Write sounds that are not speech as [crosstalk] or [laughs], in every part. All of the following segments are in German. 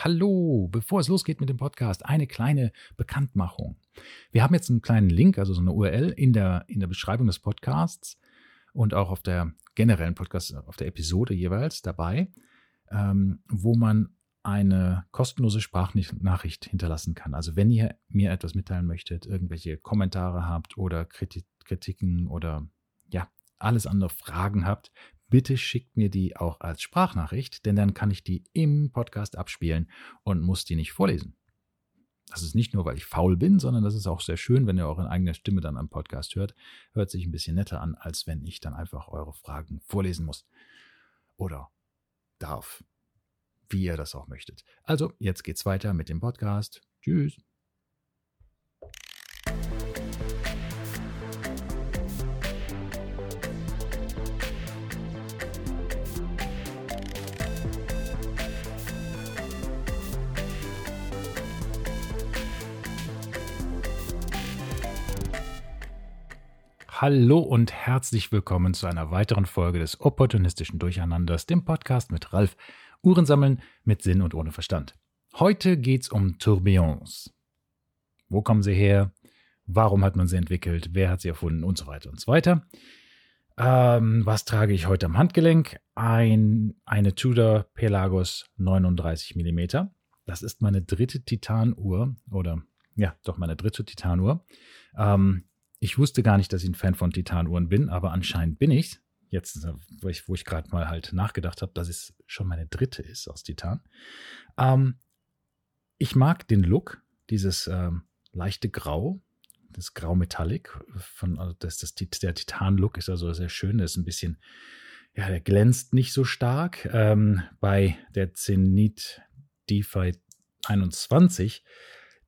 Hallo, bevor es losgeht mit dem Podcast, eine kleine Bekanntmachung. Wir haben jetzt einen kleinen Link, also so eine URL in der, in der Beschreibung des Podcasts und auch auf der generellen Podcast, auf der Episode jeweils dabei, ähm, wo man eine kostenlose Sprachnachricht hinterlassen kann. Also wenn ihr mir etwas mitteilen möchtet, irgendwelche Kommentare habt oder Kritiken oder ja, alles andere Fragen habt, bitte schickt mir die auch als Sprachnachricht, denn dann kann ich die im Podcast abspielen und muss die nicht vorlesen. Das ist nicht nur, weil ich faul bin, sondern das ist auch sehr schön, wenn ihr eure eigene Stimme dann am Podcast hört. Hört sich ein bisschen netter an, als wenn ich dann einfach eure Fragen vorlesen muss. Oder darf. Wie ihr das auch möchtet. Also, jetzt geht's weiter mit dem Podcast. Tschüss. Hallo und herzlich willkommen zu einer weiteren Folge des opportunistischen Durcheinanders, dem Podcast mit Ralf. Uhren sammeln mit Sinn und ohne Verstand. Heute geht's um Tourbillons. Wo kommen sie her? Warum hat man sie entwickelt? Wer hat sie erfunden? Und so weiter und so weiter. Ähm, was trage ich heute am Handgelenk? Ein, eine Tudor Pelagos 39 mm. Das ist meine dritte Titanuhr oder ja, doch meine dritte Titanuhr. Ähm, ich wusste gar nicht, dass ich ein Fan von Titanuhren bin, aber anscheinend bin ich. Jetzt, wo ich, ich gerade mal halt nachgedacht habe, dass es schon meine dritte ist aus Titan. Ähm, ich mag den Look, dieses ähm, leichte Grau, das Grau Metallic. Von, also das, das, der Titan-Look ist also sehr schön. Der ist ein bisschen, ja, der glänzt nicht so stark. Ähm, bei der Zenit DeFi 21,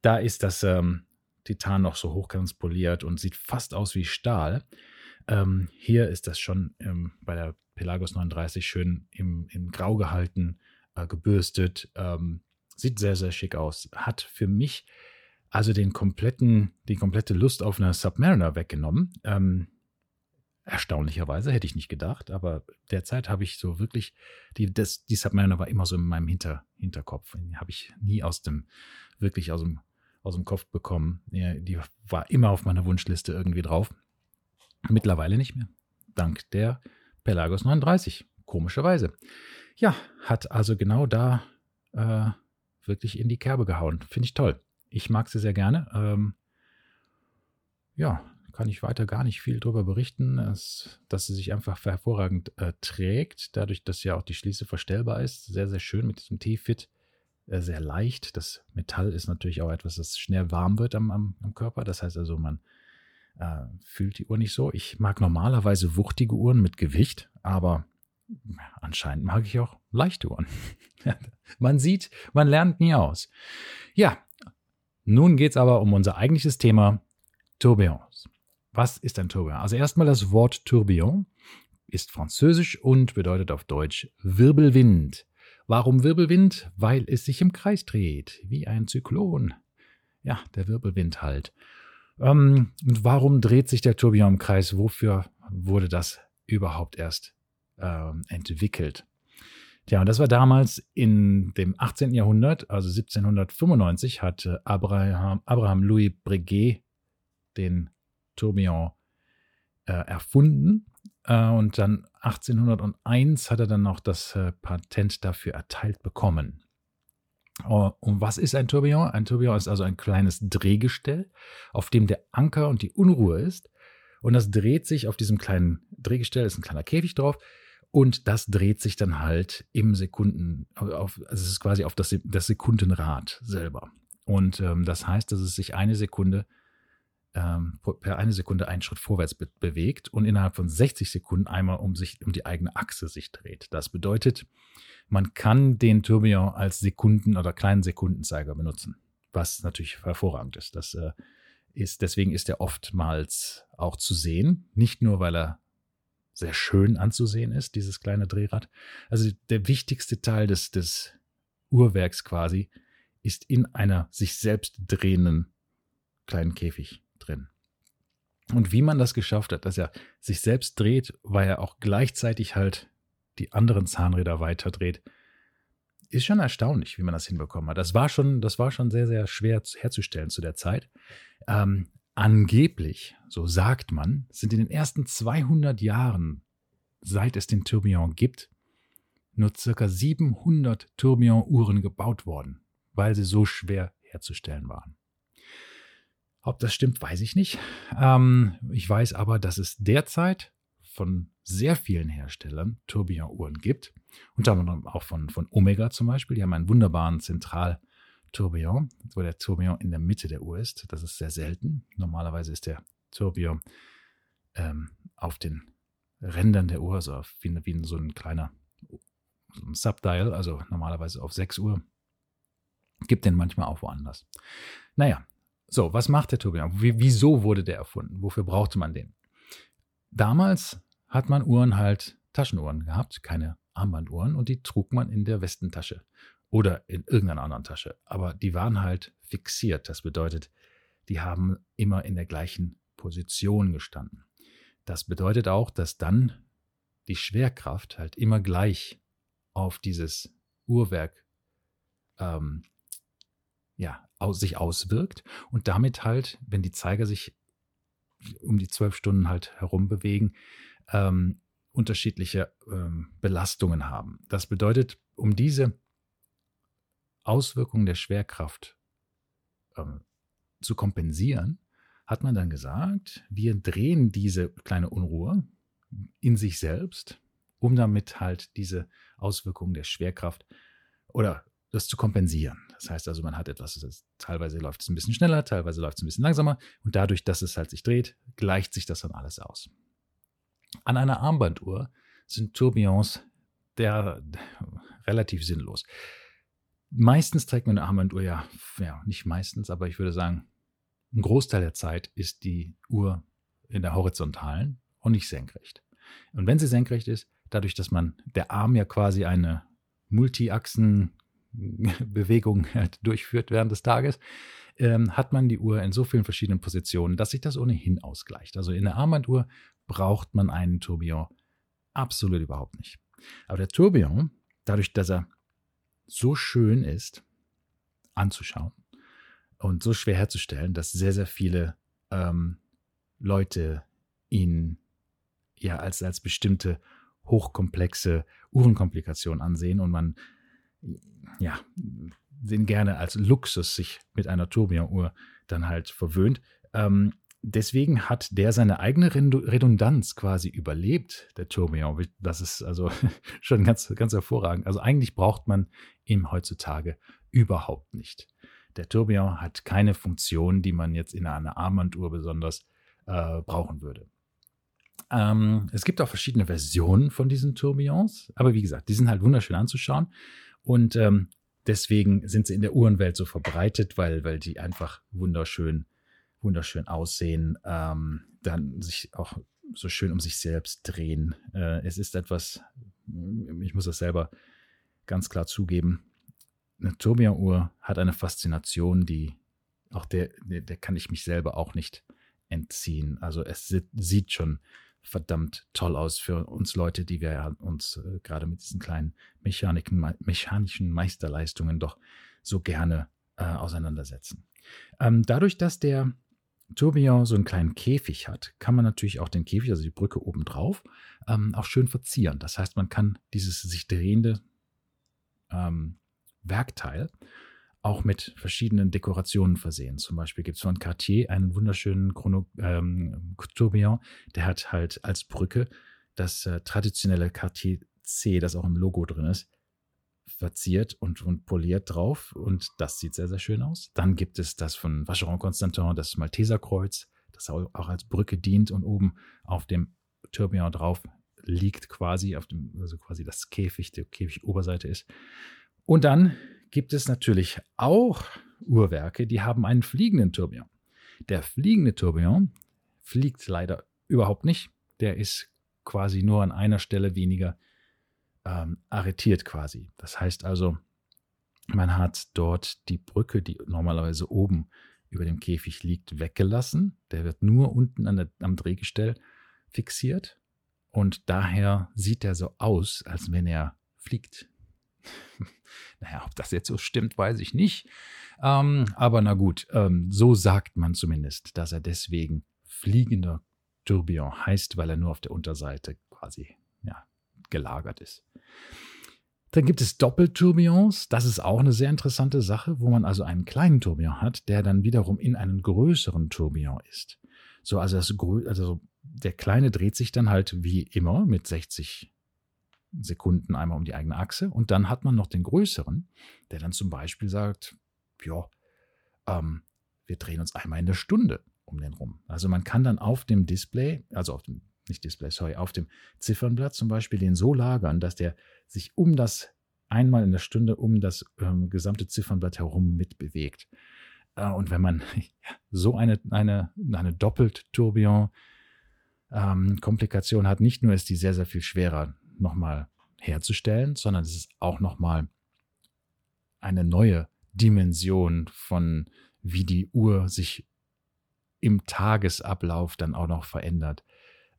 da ist das ähm, Titan noch so hochkant poliert und sieht fast aus wie Stahl. Ähm, hier ist das schon ähm, bei der Pelagos 39 schön im, im Grau gehalten, äh, gebürstet. Ähm, sieht sehr, sehr schick aus. Hat für mich also den kompletten, die komplette Lust auf eine Submariner weggenommen. Ähm, erstaunlicherweise hätte ich nicht gedacht, aber derzeit habe ich so wirklich, die, das, die Submariner war immer so in meinem Hinter, Hinterkopf. Habe ich nie aus dem, wirklich aus dem aus dem Kopf bekommen. Ja, die war immer auf meiner Wunschliste irgendwie drauf. Mittlerweile nicht mehr. Dank der Pelagos 39. Komischerweise. Ja, hat also genau da äh, wirklich in die Kerbe gehauen. Finde ich toll. Ich mag sie sehr gerne. Ähm, ja, kann ich weiter gar nicht viel darüber berichten, dass, dass sie sich einfach hervorragend äh, trägt, dadurch, dass ja auch die Schließe verstellbar ist. Sehr, sehr schön mit diesem T-Fit. Äh, sehr leicht. Das Metall ist natürlich auch etwas, das schnell warm wird am, am, am Körper. Das heißt also, man äh, fühlt die Uhr nicht so. Ich mag normalerweise wuchtige Uhren mit Gewicht, aber anscheinend mag ich auch leichte Uhren. [laughs] man sieht, man lernt nie aus. Ja, nun geht es aber um unser eigentliches Thema, Tourbillons. Was ist ein Tourbillon? Also erstmal das Wort Tourbillon ist französisch und bedeutet auf Deutsch Wirbelwind. Warum Wirbelwind? Weil es sich im Kreis dreht, wie ein Zyklon. Ja, der Wirbelwind halt. Ähm, und warum dreht sich der Tourbillon im Kreis? Wofür wurde das überhaupt erst ähm, entwickelt? Tja, und das war damals in dem 18. Jahrhundert, also 1795, hat Abraham, Abraham Louis Breguet den Tourbillon äh, erfunden. Äh, und dann 1801 hat er dann noch das äh, Patent dafür erteilt bekommen. Oh, und was ist ein Tourbillon? Ein Tourbillon ist also ein kleines Drehgestell, auf dem der Anker und die Unruhe ist. Und das dreht sich auf diesem kleinen Drehgestell, ist ein kleiner Käfig drauf. Und das dreht sich dann halt im Sekunden, auf, also es ist quasi auf das, das Sekundenrad selber. Und ähm, das heißt, dass es sich eine Sekunde ähm, per eine Sekunde einen Schritt vorwärts be bewegt und innerhalb von 60 Sekunden einmal um sich um die eigene Achse sich dreht. Das bedeutet, man kann den Tourbillon als Sekunden- oder kleinen Sekundenzeiger benutzen, was natürlich hervorragend ist. Das äh, ist deswegen ist er oftmals auch zu sehen, nicht nur weil er sehr schön anzusehen ist, dieses kleine Drehrad. Also der wichtigste Teil des, des Uhrwerks quasi ist in einer sich selbst drehenden kleinen Käfig drin. Und wie man das geschafft hat, dass er sich selbst dreht, weil er auch gleichzeitig halt die anderen Zahnräder weiter dreht, ist schon erstaunlich, wie man das hinbekommen hat. Das war schon, das war schon sehr, sehr schwer herzustellen zu der Zeit. Ähm, angeblich, so sagt man, sind in den ersten 200 Jahren, seit es den Tourbillon gibt, nur circa 700 Tourbillon-Uhren gebaut worden, weil sie so schwer herzustellen waren. Ob das stimmt, weiß ich nicht. Ähm, ich weiß aber, dass es derzeit von sehr vielen Herstellern Tourbillon-Uhren gibt. Unter anderem auch von, von Omega zum Beispiel. Die haben einen wunderbaren Zentral-Tourbillon, wo der Tourbillon in der Mitte der Uhr ist. Das ist sehr selten. Normalerweise ist der Tourbillon ähm, auf den Rändern der Uhr, so wie, wie so ein kleiner so ein Subdial, also normalerweise auf 6 Uhr. Gibt den manchmal auch woanders. Naja, so, was macht der Tourbillon? wieso wurde der erfunden? Wofür brauchte man den? Damals hat man Uhren halt Taschenuhren gehabt, keine Armbanduhren, und die trug man in der Westentasche oder in irgendeiner anderen Tasche. Aber die waren halt fixiert. Das bedeutet, die haben immer in der gleichen Position gestanden. Das bedeutet auch, dass dann die Schwerkraft halt immer gleich auf dieses Uhrwerk ähm, ja, aus, sich auswirkt und damit halt, wenn die Zeiger sich um die zwölf Stunden halt herum bewegen, ähm, unterschiedliche ähm, Belastungen haben. Das bedeutet, um diese Auswirkungen der Schwerkraft ähm, zu kompensieren, hat man dann gesagt, wir drehen diese kleine Unruhe in sich selbst, um damit halt diese Auswirkungen der Schwerkraft oder das zu kompensieren. Das heißt also, man hat etwas, das teilweise läuft es ein bisschen schneller, teilweise läuft es ein bisschen langsamer und dadurch, dass es halt sich dreht, gleicht sich das dann alles aus. An einer Armbanduhr sind Tourbillons der, relativ sinnlos. Meistens trägt man eine Armbanduhr ja, ja, nicht meistens, aber ich würde sagen, ein Großteil der Zeit ist die Uhr in der horizontalen und nicht senkrecht. Und wenn sie senkrecht ist, dadurch, dass man der Arm ja quasi eine Multiachsen [laughs] Bewegung halt durchführt während des Tages, ähm, hat man die Uhr in so vielen verschiedenen Positionen, dass sich das ohnehin ausgleicht. Also in der Armbanduhr braucht man einen Tourbillon absolut überhaupt nicht. Aber der Tourbillon, dadurch, dass er so schön ist anzuschauen und so schwer herzustellen, dass sehr, sehr viele ähm, Leute ihn ja als, als bestimmte hochkomplexe Uhrenkomplikation ansehen und man ja, den gerne als Luxus sich mit einer Tourbillon-Uhr dann halt verwöhnt. Ähm, deswegen hat der seine eigene Redundanz quasi überlebt, der Tourbillon. Das ist also [laughs] schon ganz, ganz hervorragend. Also eigentlich braucht man ihn heutzutage überhaupt nicht. Der Tourbillon hat keine Funktion, die man jetzt in einer Armbanduhr besonders äh, brauchen würde. Ähm, es gibt auch verschiedene Versionen von diesen Tourbillons, aber wie gesagt, die sind halt wunderschön anzuschauen. Und ähm, deswegen sind sie in der Uhrenwelt so verbreitet, weil, weil die einfach wunderschön, wunderschön aussehen, ähm, dann sich auch so schön um sich selbst drehen. Äh, es ist etwas, ich muss das selber ganz klar zugeben, eine Tourbillon-Uhr hat eine Faszination, die auch der, der, kann ich mich selber auch nicht entziehen. Also es sieht schon verdammt toll aus für uns Leute, die wir uns äh, gerade mit diesen kleinen Mechaniken, mechanischen Meisterleistungen doch so gerne äh, auseinandersetzen. Ähm, dadurch, dass der Tourbillon so einen kleinen Käfig hat, kann man natürlich auch den Käfig, also die Brücke oben drauf, ähm, auch schön verzieren. Das heißt, man kann dieses sich drehende ähm, Werkteil auch mit verschiedenen Dekorationen versehen. Zum Beispiel gibt es von Cartier einen wunderschönen Chrono, ähm, Tourbillon, der hat halt als Brücke das äh, traditionelle Cartier C, das auch im Logo drin ist, verziert und, und poliert drauf und das sieht sehr, sehr schön aus. Dann gibt es das von Vacheron Constantin, das Malteserkreuz, das auch, als Brücke dient und oben auf dem Tourbillon drauf liegt quasi, auf dem, also quasi das Käfig, der Käfig-Oberseite ist. Und dann gibt es natürlich auch Uhrwerke, die haben einen fliegenden Tourbillon. Der fliegende Tourbillon fliegt leider überhaupt nicht. Der ist quasi nur an einer Stelle weniger ähm, arretiert quasi. Das heißt also, man hat dort die Brücke, die normalerweise oben über dem Käfig liegt, weggelassen. Der wird nur unten der, am Drehgestell fixiert. Und daher sieht er so aus, als wenn er fliegt. Naja, ob das jetzt so stimmt, weiß ich nicht. Ähm, aber na gut, ähm, so sagt man zumindest, dass er deswegen fliegender Tourbillon heißt, weil er nur auf der Unterseite quasi ja, gelagert ist. Dann gibt es Doppeltourbillons. Das ist auch eine sehr interessante Sache, wo man also einen kleinen Tourbillon hat, der dann wiederum in einen größeren Tourbillon ist. So, also, das, also der kleine dreht sich dann halt wie immer mit 60 Sekunden einmal um die eigene Achse. Und dann hat man noch den größeren, der dann zum Beispiel sagt, ja, ähm, wir drehen uns einmal in der Stunde um den rum. Also man kann dann auf dem Display, also auf dem, nicht Display, sorry, auf dem Ziffernblatt zum Beispiel den so lagern, dass der sich um das, einmal in der Stunde um das ähm, gesamte Ziffernblatt herum mitbewegt. Äh, und wenn man [laughs] so eine, eine, eine Doppelt-Tourbillon-Komplikation ähm, hat, nicht nur ist die sehr, sehr viel schwerer nochmal herzustellen, sondern es ist auch nochmal eine neue Dimension von, wie die Uhr sich im Tagesablauf dann auch noch verändert.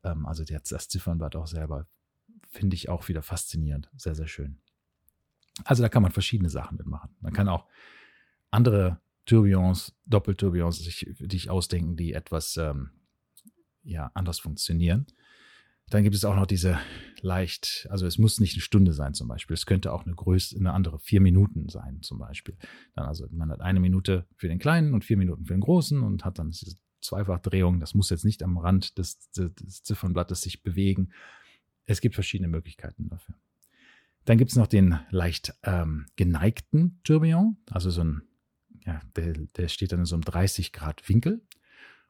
Ähm, also das Ziffernblatt auch selber finde ich auch wieder faszinierend. Sehr, sehr schön. Also da kann man verschiedene Sachen mitmachen. Man kann auch andere Tourbillons, Doppeltourbillons sich, sich ausdenken, die etwas ähm, ja, anders funktionieren. Dann gibt es auch noch diese leicht, also es muss nicht eine Stunde sein zum Beispiel. Es könnte auch eine größere, eine andere, vier Minuten sein zum Beispiel. Dann also man hat eine Minute für den Kleinen und vier Minuten für den Großen und hat dann diese Zweifachdrehung. Das muss jetzt nicht am Rand des, des Ziffernblattes sich bewegen. Es gibt verschiedene Möglichkeiten dafür. Dann gibt es noch den leicht ähm, geneigten Tourbillon, also so ein, ja, der, der steht dann in so einem 30 Grad Winkel.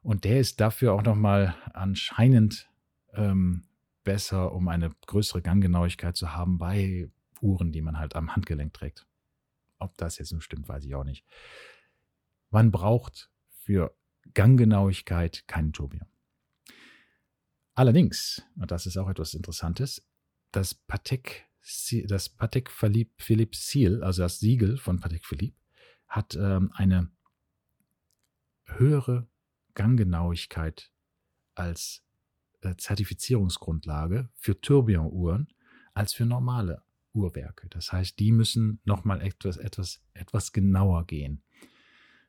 Und der ist dafür auch nochmal anscheinend ähm, besser, um eine größere Ganggenauigkeit zu haben bei Uhren, die man halt am Handgelenk trägt. Ob das jetzt nur stimmt, weiß ich auch nicht. Man braucht für Ganggenauigkeit keinen Tourbillon. Allerdings, und das ist auch etwas Interessantes, das Patek, das Patek Philippe Seal, also das Siegel von Patek Philippe, hat ähm, eine höhere Ganggenauigkeit als Zertifizierungsgrundlage für Tourbillon-Uhren als für normale Uhrwerke. Das heißt, die müssen nochmal etwas, etwas, etwas genauer gehen.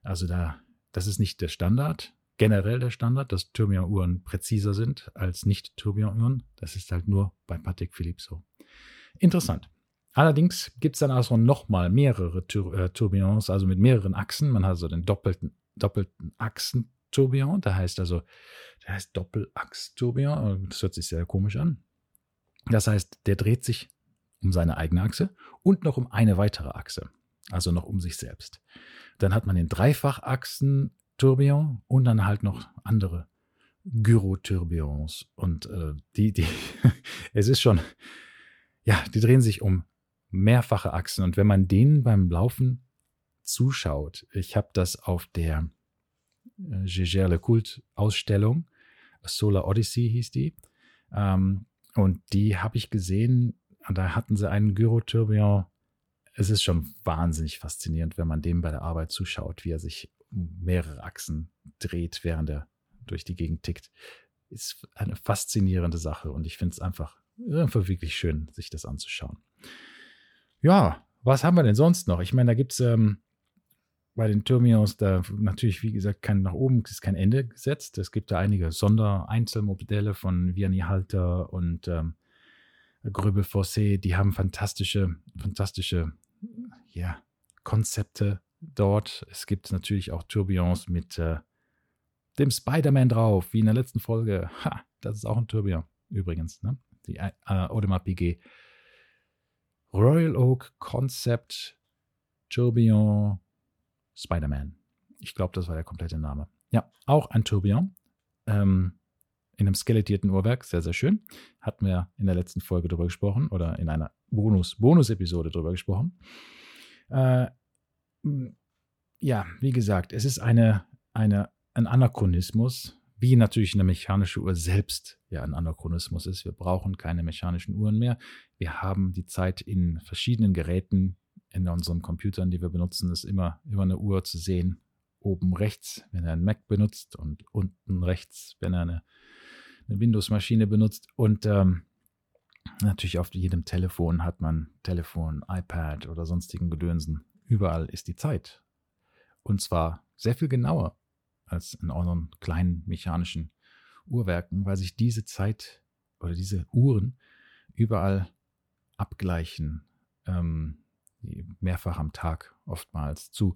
Also da, das ist nicht der Standard, generell der Standard, dass Tourbillon-Uhren präziser sind als nicht Tourbillon-Uhren. Das ist halt nur bei Patek Philippe so. Interessant. Allerdings gibt es dann also nochmal mehrere Tur äh, Tourbillons, also mit mehreren Achsen. Man hat also den doppelten, doppelten Achsen Tourbillon. Der heißt also, der heißt Doppelachs-Tourbillon. Das hört sich sehr komisch an. Das heißt, der dreht sich um seine eigene Achse und noch um eine weitere Achse. Also noch um sich selbst. Dann hat man den Dreifachachsen-Tourbillon und dann halt noch andere Gyro-Tourbillons. Und äh, die, die, [laughs] es ist schon, ja, die drehen sich um mehrfache Achsen. Und wenn man denen beim Laufen zuschaut, ich habe das auf der äh, Gégère Le Cult Ausstellung. Solar Odyssey hieß die. Ähm, und die habe ich gesehen. Und da hatten sie einen Gyrotourbillon. Es ist schon wahnsinnig faszinierend, wenn man dem bei der Arbeit zuschaut, wie er sich um mehrere Achsen dreht, während er durch die Gegend tickt. Ist eine faszinierende Sache und ich finde es einfach, einfach wirklich schön, sich das anzuschauen. Ja, was haben wir denn sonst noch? Ich meine, da gibt es ähm, bei den Turmios da natürlich, wie gesagt, kein nach oben ist kein Ende gesetzt. Es gibt da einige Sondereinzelmodelle von Vianney Halter und ähm, Gröbel Fossé, die haben fantastische, fantastische ja, Konzepte dort. Es gibt natürlich auch Tourbillons mit äh, dem Spider-Man drauf, wie in der letzten Folge. Ha, das ist auch ein Tourbillon übrigens. Ne? Die äh, Audemars Piguet. Royal Oak Concept Tourbillon Spider-Man. Ich glaube, das war der komplette Name. Ja, auch ein Tourbillon. Ähm, in einem skelettierten Uhrwerk, sehr, sehr schön. Hatten wir in der letzten Folge drüber gesprochen oder in einer Bonus, Bonus-Episode drüber gesprochen. Äh, ja, wie gesagt, es ist eine, eine, ein Anachronismus, wie natürlich eine mechanische Uhr selbst ja ein Anachronismus ist. Wir brauchen keine mechanischen Uhren mehr. Wir haben die Zeit in verschiedenen Geräten in unseren Computern, die wir benutzen, ist immer, immer eine Uhr zu sehen. Oben rechts, wenn er einen Mac benutzt und unten rechts, wenn er eine, eine Windows-Maschine benutzt. Und ähm, Natürlich auf jedem Telefon hat man Telefon, iPad oder sonstigen Gedönsen. Überall ist die Zeit. Und zwar sehr viel genauer als in euren kleinen mechanischen Uhrwerken, weil sich diese Zeit oder diese Uhren überall abgleichen, ähm, mehrfach am Tag oftmals zu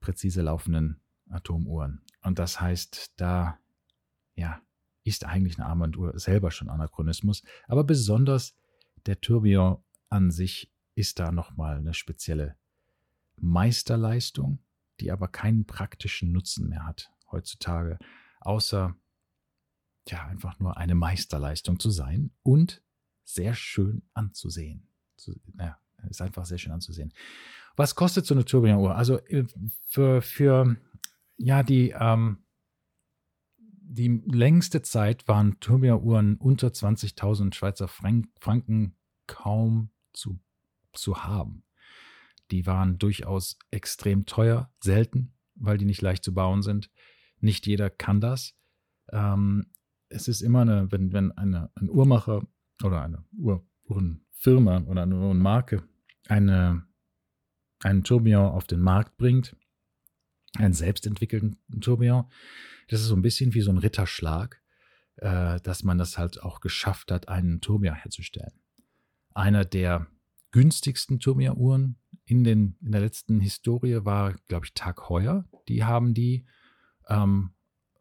präzise laufenden Atomuhren. Und das heißt, da ja, ist eigentlich eine Armbanduhr selber schon Anachronismus, aber besonders der Tourbillon an sich ist da nochmal eine spezielle Meisterleistung, die aber keinen praktischen Nutzen mehr hat heutzutage, außer ja, einfach nur eine Meisterleistung zu sein und sehr schön anzusehen. Ja, ist einfach sehr schön anzusehen. Was kostet so eine Tourbillon-Uhr? Also äh, für, für ja, die, ähm, die längste Zeit waren Tourbillon-Uhren unter 20.000 Schweizer Franken kaum zu, zu haben. Die waren durchaus extrem teuer, selten, weil die nicht leicht zu bauen sind. Nicht jeder kann das. Ähm, es ist immer eine, wenn, wenn eine, ein Uhrmacher oder eine Uhr, Uhrenfirma oder eine Uhrenmarke eine, einen Tourbillon auf den Markt bringt, einen selbstentwickelten Tourbillon, das ist so ein bisschen wie so ein Ritterschlag, äh, dass man das halt auch geschafft hat, einen Tourbillon herzustellen. Einer der günstigsten Tourbillon-Uhren in, in der letzten Historie war, glaube ich, Tag Heuer. Die haben die ähm,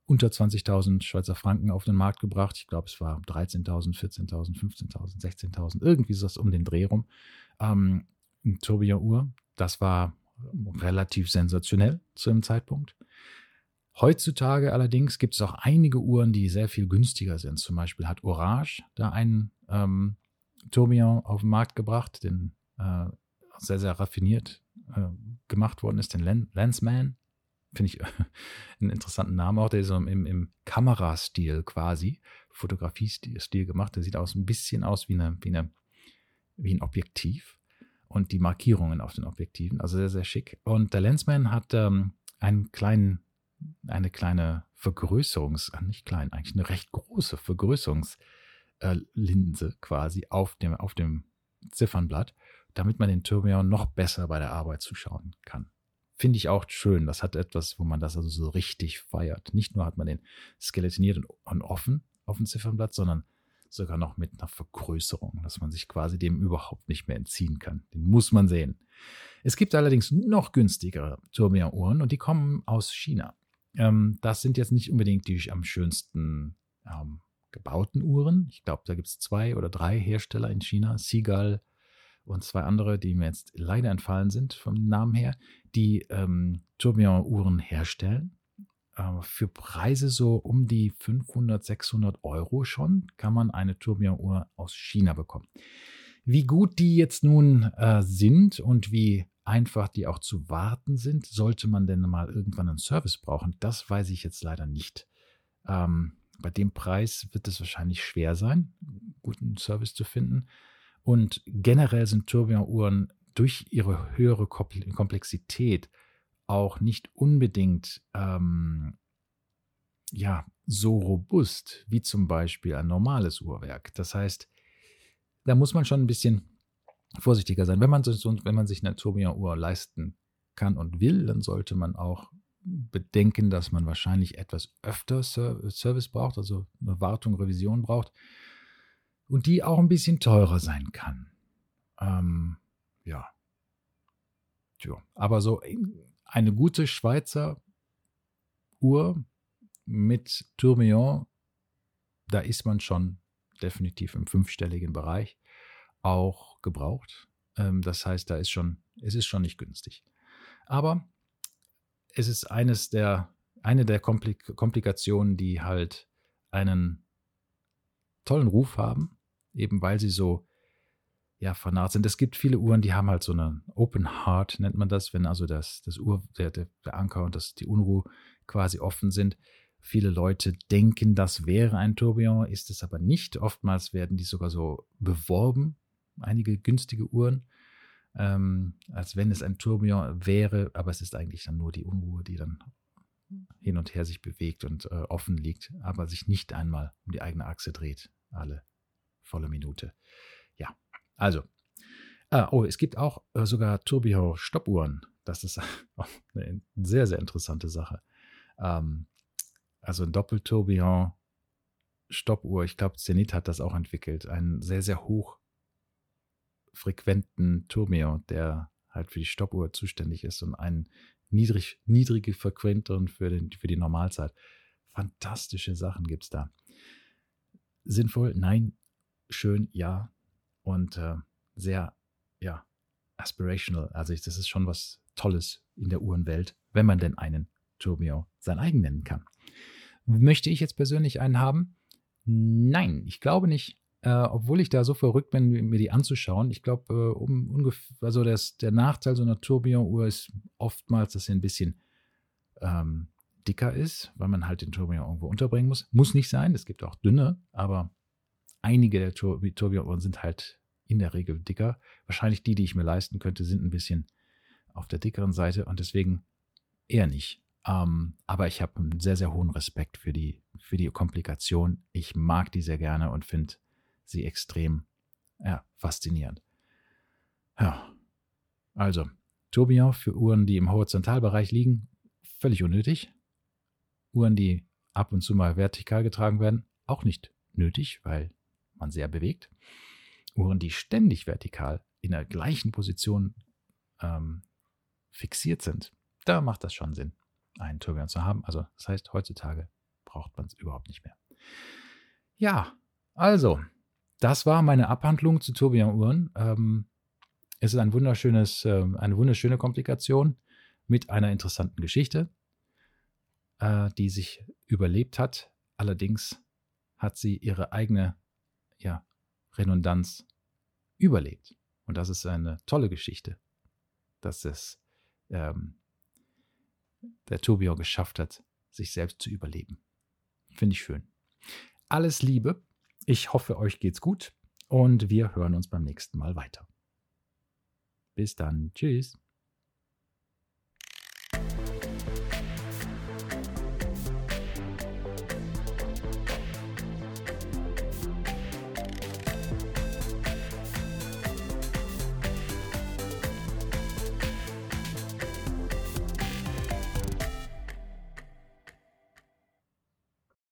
unter 20.000 Schweizer Franken auf den Markt gebracht. Ich glaube, es war 13.000, 14.000, 15.000, 16.000, irgendwie das um den Dreh rum. Ähm, Tourbillon-Uhr, das war relativ sensationell zu dem Zeitpunkt. Heutzutage allerdings gibt es auch einige Uhren, die sehr viel günstiger sind. Zum Beispiel hat Orange da einen ähm, Tourbillon auf den Markt gebracht, den äh, sehr, sehr raffiniert äh, gemacht worden ist, den Lensman finde ich [laughs] einen interessanten Namen auch, der ist so im, im Kamerastil quasi, Fotografiestil gemacht. Der sieht aus ein bisschen aus wie, eine, wie, eine, wie ein Objektiv und die Markierungen auf den Objektiven, also sehr, sehr schick. Und der Lensman hat ähm, einen kleinen, eine kleine Vergrößerungs, äh, nicht klein, eigentlich eine recht große Vergrößerungslinse äh, quasi auf dem, auf dem Ziffernblatt, damit man den Tourbillon noch besser bei der Arbeit zuschauen kann finde ich auch schön. Das hat etwas, wo man das also so richtig feiert. Nicht nur hat man den skeletoniert und offen auf dem Ziffernblatt, sondern sogar noch mit einer Vergrößerung, dass man sich quasi dem überhaupt nicht mehr entziehen kann. Den muss man sehen. Es gibt allerdings noch günstigere Tourbillon-Uhren und die kommen aus China. Ähm, das sind jetzt nicht unbedingt die am schönsten ähm, gebauten Uhren. Ich glaube, da gibt es zwei oder drei Hersteller in China. Seagull, und zwei andere, die mir jetzt leider entfallen sind vom Namen her, die ähm, Tourbillon-Uhren herstellen. Äh, für Preise so um die 500, 600 Euro schon kann man eine Tourbillon-Uhr aus China bekommen. Wie gut die jetzt nun äh, sind und wie einfach die auch zu warten sind, sollte man denn mal irgendwann einen Service brauchen, das weiß ich jetzt leider nicht. Ähm, bei dem Preis wird es wahrscheinlich schwer sein, guten Service zu finden. Und generell sind Tourbillon-Uhren durch ihre höhere Komplexität auch nicht unbedingt ähm, ja, so robust wie zum Beispiel ein normales Uhrwerk. Das heißt, da muss man schon ein bisschen vorsichtiger sein. Wenn man, so, wenn man sich eine Tourbillon-Uhr leisten kann und will, dann sollte man auch bedenken, dass man wahrscheinlich etwas öfter Service braucht, also eine Wartung, Revision braucht und die auch ein bisschen teurer sein kann. Ähm, ja. Tja, aber so eine gute Schweizer Uhr mit Tourbillon, da ist man schon definitiv im fünfstelligen Bereich auch gebraucht. Ähm, das heißt, da ist schon, es ist schon nicht günstig. Aber es ist eines der, eine der Komplik Komplikationen, die halt einen tollen Ruf haben eben weil sie so ja, vernarrt sind. Es gibt viele Uhren, die haben halt so eine Open Heart, nennt man das, wenn also das, das Uhr, der, der, der Anker und das, die Unruhe quasi offen sind. Viele Leute denken, das wäre ein Tourbillon, ist es aber nicht. Oftmals werden die sogar so beworben, einige günstige Uhren, ähm, als wenn es ein Tourbillon wäre, aber es ist eigentlich dann nur die Unruhe, die dann hin und her sich bewegt und äh, offen liegt, aber sich nicht einmal um die eigene Achse dreht, alle volle Minute. Also. Ah, oh, es gibt auch äh, sogar Tourbillon-Stoppuhren. Das ist [laughs] eine sehr, sehr interessante Sache. Ähm, also ein Doppeltourbillon Stoppuhr, ich glaube, Zenit hat das auch entwickelt, einen sehr, sehr hoch frequenten Tourbillon, der halt für die Stoppuhr zuständig ist und einen niedrig, niedrige Frequenteren für, den, für die Normalzeit. Fantastische Sachen gibt es da. Sinnvoll? Nein. Schön? Ja. Und äh, sehr, ja, aspirational. Also ich, das ist schon was Tolles in der Uhrenwelt, wenn man denn einen Tourbillon sein eigen nennen kann. Möchte ich jetzt persönlich einen haben? Nein, ich glaube nicht. Äh, obwohl ich da so verrückt bin, mir die anzuschauen. Ich glaube, äh, um ungefähr, also das, der Nachteil so einer Tourbillon-Uhr ist oftmals, dass sie ein bisschen ähm, dicker ist, weil man halt den Tourbillon irgendwo unterbringen muss. Muss nicht sein, es gibt auch dünne, aber einige der Tour Tourbillon-Uhren sind halt in der Regel dicker. Wahrscheinlich die, die ich mir leisten könnte, sind ein bisschen auf der dickeren Seite und deswegen eher nicht. Ähm, aber ich habe einen sehr, sehr hohen Respekt für die, für die Komplikation. Ich mag die sehr gerne und finde sie extrem ja, faszinierend. Ja, also Tourbillon für Uhren, die im Horizontalbereich liegen, völlig unnötig. Uhren, die ab und zu mal vertikal getragen werden, auch nicht nötig, weil man sehr bewegt. Uhren, die ständig vertikal in der gleichen Position ähm, fixiert sind, da macht das schon Sinn einen Tourbillon zu haben. Also das heißt, heutzutage braucht man es überhaupt nicht mehr. Ja, also, das war meine Abhandlung zu Tourbillon-Uhren. Ähm, es ist ein wunderschönes, äh, eine wunderschöne Komplikation mit einer interessanten Geschichte, äh, die sich überlebt hat. Allerdings hat sie ihre eigene ja, Redundanz überlebt. Und das ist eine tolle Geschichte, dass es ähm, der Tourbillon geschafft hat, sich selbst zu überleben. Finde ich schön. Alles Liebe. Ich hoffe, euch geht's gut und wir hören uns beim nächsten Mal weiter. Bis dann. Tschüss.